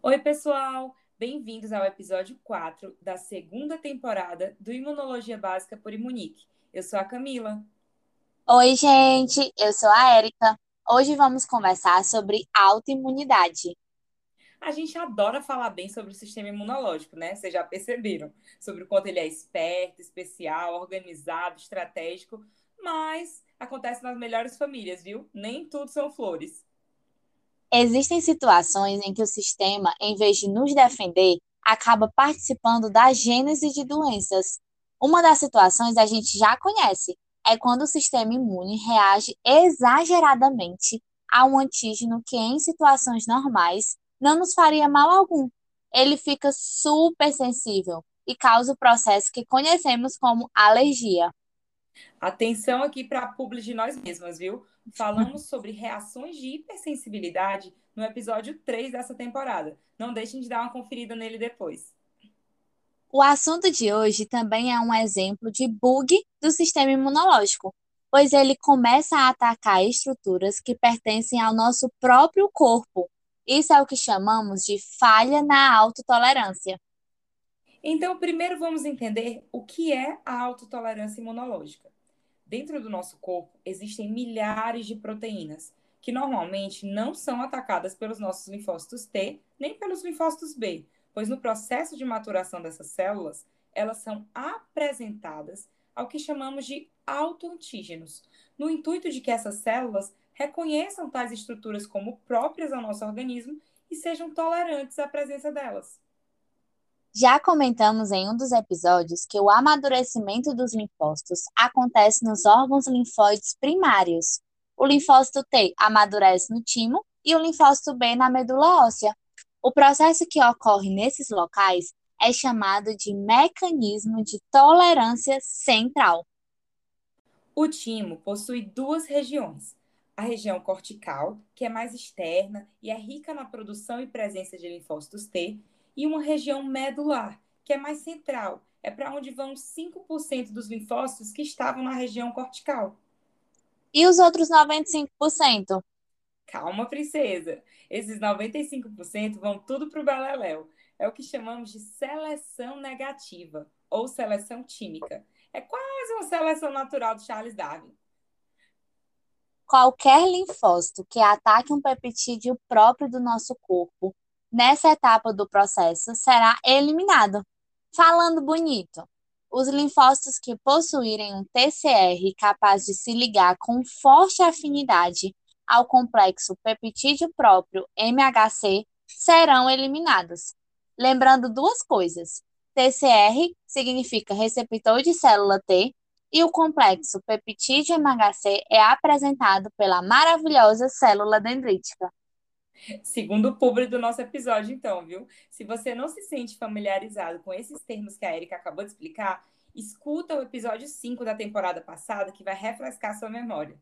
Oi, pessoal! Bem-vindos ao episódio 4 da segunda temporada do Imunologia Básica por Imunique. Eu sou a Camila. Oi, gente, eu sou a Érica. Hoje vamos conversar sobre autoimunidade. A gente adora falar bem sobre o sistema imunológico, né? Vocês já perceberam sobre o quanto ele é esperto, especial, organizado, estratégico, mas acontece nas melhores famílias, viu? Nem tudo são flores. Existem situações em que o sistema, em vez de nos defender, acaba participando da gênese de doenças. Uma das situações a gente já conhece, é quando o sistema imune reage exageradamente a um antígeno que, em situações normais, não nos faria mal algum. Ele fica super sensível e causa o processo que conhecemos como alergia. Atenção aqui para a publi de nós mesmas, viu? Falamos sobre reações de hipersensibilidade no episódio 3 dessa temporada. Não deixem de dar uma conferida nele depois. O assunto de hoje também é um exemplo de bug do sistema imunológico, pois ele começa a atacar estruturas que pertencem ao nosso próprio corpo. Isso é o que chamamos de falha na autotolerância. Então, primeiro vamos entender o que é a autotolerância imunológica. Dentro do nosso corpo existem milhares de proteínas que normalmente não são atacadas pelos nossos linfócitos T nem pelos linfócitos B, pois no processo de maturação dessas células, elas são apresentadas ao que chamamos de autoantígenos, no intuito de que essas células reconheçam tais estruturas como próprias ao nosso organismo e sejam tolerantes à presença delas. Já comentamos em um dos episódios que o amadurecimento dos linfócitos acontece nos órgãos linfóides primários. O linfócito T amadurece no timo e o linfócito B na medula óssea. O processo que ocorre nesses locais é chamado de mecanismo de tolerância central. O timo possui duas regiões. A região cortical, que é mais externa e é rica na produção e presença de linfócitos T, e uma região medular, que é mais central, é para onde vão 5% dos linfócitos que estavam na região cortical. E os outros 95%? Calma, princesa. Esses 95% vão tudo para o beleléu. É o que chamamos de seleção negativa ou seleção tímica. É quase uma seleção natural do Charles Darwin. Qualquer linfócito que ataque um peptídeo próprio do nosso corpo, nessa etapa do processo, será eliminado. Falando bonito, os linfócitos que possuírem um TCR capaz de se ligar com forte afinidade ao complexo peptídeo próprio MHC serão eliminados. Lembrando duas coisas: TCR significa receptor de célula T e o complexo peptídeo MHC é apresentado pela maravilhosa célula dendrítica. Segundo o público do nosso episódio, então, viu? Se você não se sente familiarizado com esses termos que a Erika acabou de explicar, escuta o episódio 5 da temporada passada, que vai refrescar sua memória.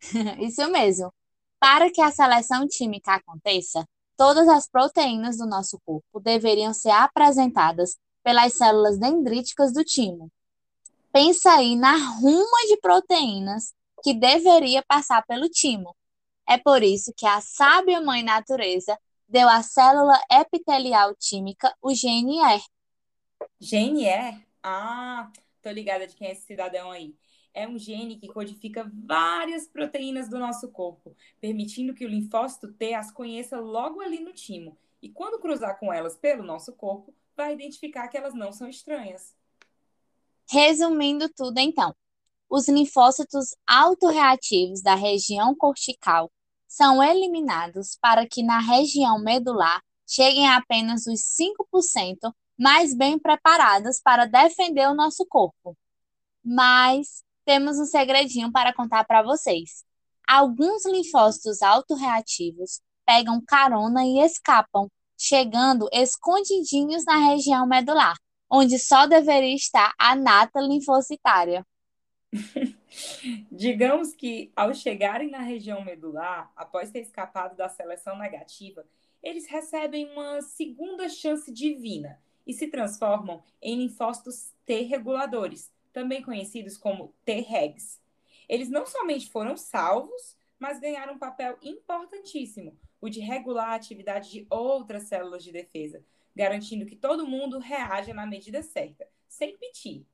Isso mesmo. Para que a seleção química aconteça, todas as proteínas do nosso corpo deveriam ser apresentadas pelas células dendríticas do timo. Pensa aí na ruma de proteínas que deveria passar pelo timo. É por isso que a sábia mãe natureza deu à célula epitelial tímica o GNR. GNR? Ah, tô ligada de quem é esse cidadão aí é um gene que codifica várias proteínas do nosso corpo, permitindo que o linfócito T as conheça logo ali no timo. E quando cruzar com elas pelo nosso corpo, vai identificar que elas não são estranhas. Resumindo tudo, então, os linfócitos autorreativos da região cortical são eliminados para que na região medular cheguem apenas os 5% mais bem preparados para defender o nosso corpo. Mas temos um segredinho para contar para vocês. Alguns linfócitos autorreativos pegam carona e escapam, chegando escondidinhos na região medular, onde só deveria estar a nata linfocitária. Digamos que, ao chegarem na região medular, após ter escapado da seleção negativa, eles recebem uma segunda chance divina e se transformam em linfócitos T reguladores, também conhecidos como T-regs. Eles não somente foram salvos, mas ganharam um papel importantíssimo, o de regular a atividade de outras células de defesa, garantindo que todo mundo reaja na medida certa, sem pedir.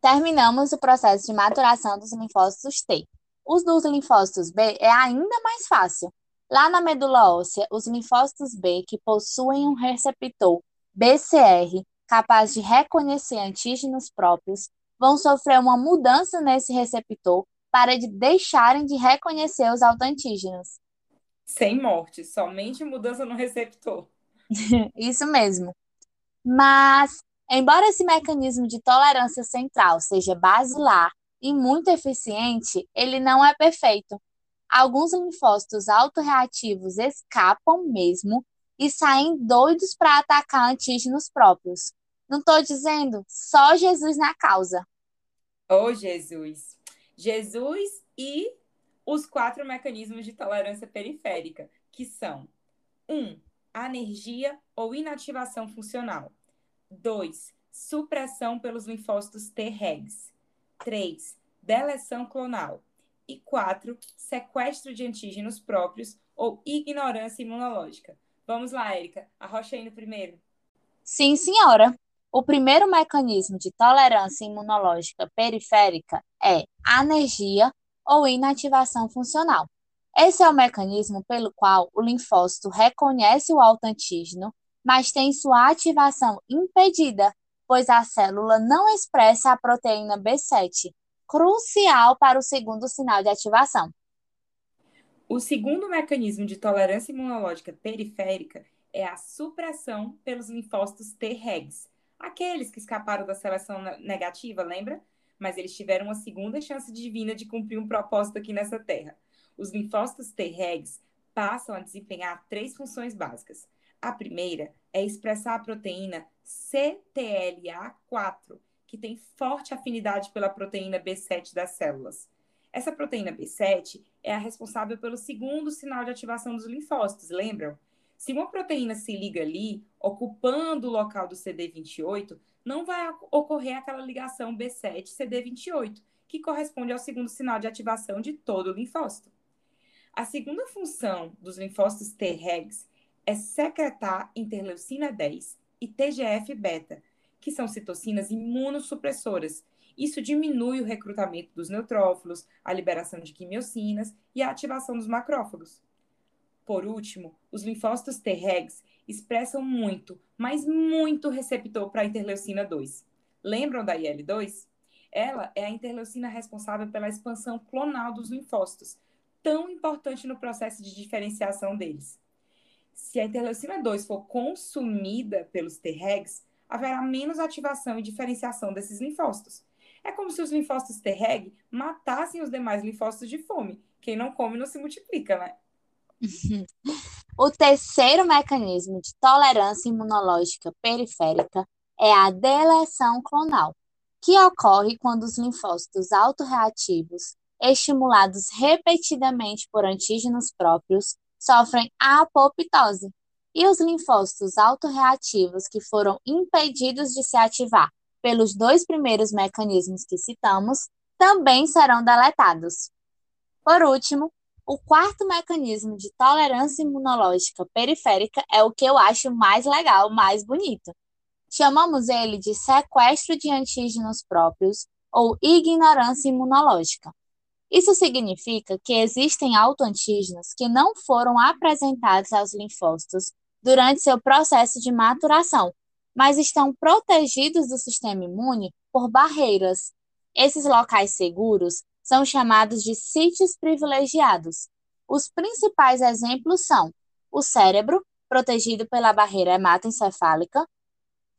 Terminamos o processo de maturação dos linfócitos T. Os dos linfócitos B é ainda mais fácil. Lá na medula óssea, os linfócitos B que possuem um receptor BCR capaz de reconhecer antígenos próprios vão sofrer uma mudança nesse receptor para de deixarem de reconhecer os autoantígenos. Sem morte, somente mudança no receptor. Isso mesmo. Mas, embora esse mecanismo de tolerância central seja basilar e muito eficiente, ele não é perfeito. Alguns linfócitos autorreativos escapam mesmo e saem doidos para atacar antígenos próprios. Não estou dizendo só Jesus na causa. Oh, Jesus! Jesus e os quatro mecanismos de tolerância periférica, que são: 1. Um, anergia ou inativação funcional. 2. Supressão pelos linfócitos T-regs. 3. Deleção clonal. E 4. Sequestro de antígenos próprios ou ignorância imunológica. Vamos lá, Érica. Arrocha aí no primeiro. Sim, senhora. O primeiro mecanismo de tolerância imunológica periférica é anergia ou inativação funcional. Esse é o mecanismo pelo qual o linfócito reconhece o autoantígeno, mas tem sua ativação impedida, pois a célula não expressa a proteína B7, crucial para o segundo sinal de ativação. O segundo mecanismo de tolerância imunológica periférica é a supressão pelos linfócitos T-regs, Aqueles que escaparam da seleção negativa, lembra? Mas eles tiveram uma segunda chance divina de cumprir um propósito aqui nessa terra. Os linfócitos T-regs passam a desempenhar três funções básicas. A primeira é expressar a proteína CTLA4, que tem forte afinidade pela proteína B7 das células. Essa proteína B7 é a responsável pelo segundo sinal de ativação dos linfócitos, lembram? Se uma proteína se liga ali, ocupando o local do CD28, não vai ocorrer aquela ligação B7-CD28, que corresponde ao segundo sinal de ativação de todo o linfócito. A segunda função dos linfócitos T-regs é secretar interleucina 10 e TGF-beta, que são citocinas imunossupressoras. Isso diminui o recrutamento dos neutrófilos, a liberação de quimiocinas e a ativação dos macrófagos. Por último, os linfócitos T-regs expressam muito, mas muito receptor para a interleucina 2. Lembram da IL-2? Ela é a interleucina responsável pela expansão clonal dos linfócitos, tão importante no processo de diferenciação deles. Se a interleucina 2 for consumida pelos T-regs, haverá menos ativação e diferenciação desses linfócitos. É como se os linfócitos T-reg matassem os demais linfócitos de fome. Quem não come não se multiplica, né? O terceiro mecanismo de tolerância imunológica periférica é a deleção clonal, que ocorre quando os linfócitos autorreativos, estimulados repetidamente por antígenos próprios, sofrem apoptose, e os linfócitos autorreativos que foram impedidos de se ativar pelos dois primeiros mecanismos que citamos também serão deletados. Por último, o quarto mecanismo de tolerância imunológica periférica é o que eu acho mais legal, mais bonito. Chamamos ele de sequestro de antígenos próprios ou ignorância imunológica. Isso significa que existem autoantígenos que não foram apresentados aos linfócitos durante seu processo de maturação, mas estão protegidos do sistema imune por barreiras. Esses locais seguros são chamados de sítios privilegiados. Os principais exemplos são o cérebro, protegido pela barreira hematoencefálica,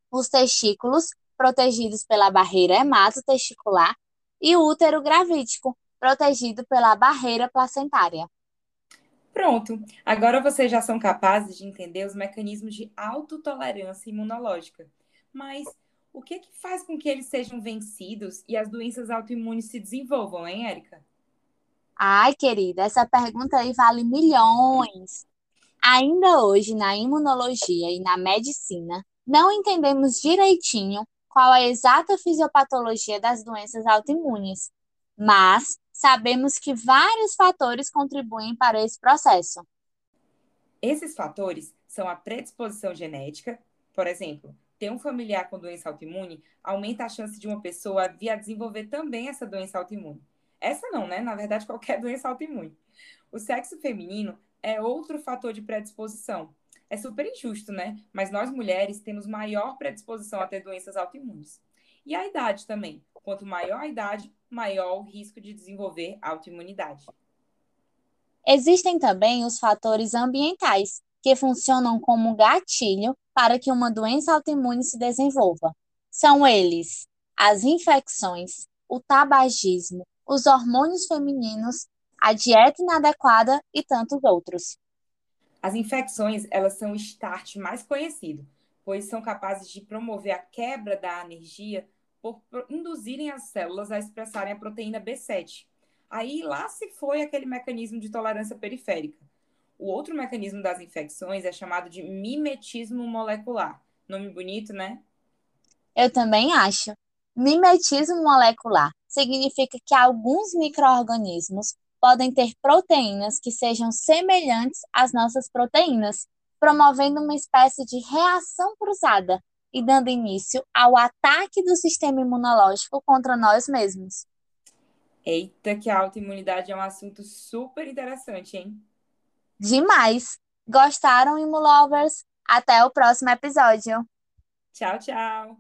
os testículos, protegidos pela barreira hematotesticular, e o útero gravídico, protegido pela barreira placentária. Pronto, agora vocês já são capazes de entender os mecanismos de autotolerância imunológica. Mas o que, que faz com que eles sejam vencidos e as doenças autoimunes se desenvolvam, hein, Érica? Ai, querida, essa pergunta aí vale milhões. Ainda hoje, na imunologia e na medicina, não entendemos direitinho qual a exata fisiopatologia das doenças autoimunes, mas sabemos que vários fatores contribuem para esse processo. Esses fatores são a predisposição genética, por exemplo, ter um familiar com doença autoimune aumenta a chance de uma pessoa vir a desenvolver também essa doença autoimune. Essa não, né? Na verdade, qualquer doença autoimune. O sexo feminino é outro fator de predisposição. É super injusto, né? Mas nós mulheres temos maior predisposição a ter doenças autoimunes. E a idade também. Quanto maior a idade, maior o risco de desenvolver autoimunidade. Existem também os fatores ambientais, que funcionam como gatilho para que uma doença autoimune se desenvolva. São eles as infecções, o tabagismo, os hormônios femininos, a dieta inadequada e tantos outros. As infecções, elas são o start mais conhecido, pois são capazes de promover a quebra da energia por induzirem as células a expressarem a proteína B7. Aí lá se foi aquele mecanismo de tolerância periférica. O outro mecanismo das infecções é chamado de mimetismo molecular. Nome bonito, né? Eu também acho. Mimetismo molecular significa que alguns microorganismos podem ter proteínas que sejam semelhantes às nossas proteínas, promovendo uma espécie de reação cruzada e dando início ao ataque do sistema imunológico contra nós mesmos. Eita, que a autoimunidade é um assunto super interessante, hein? demais. Gostaram, Imulovers? Até o próximo episódio. Tchau, tchau.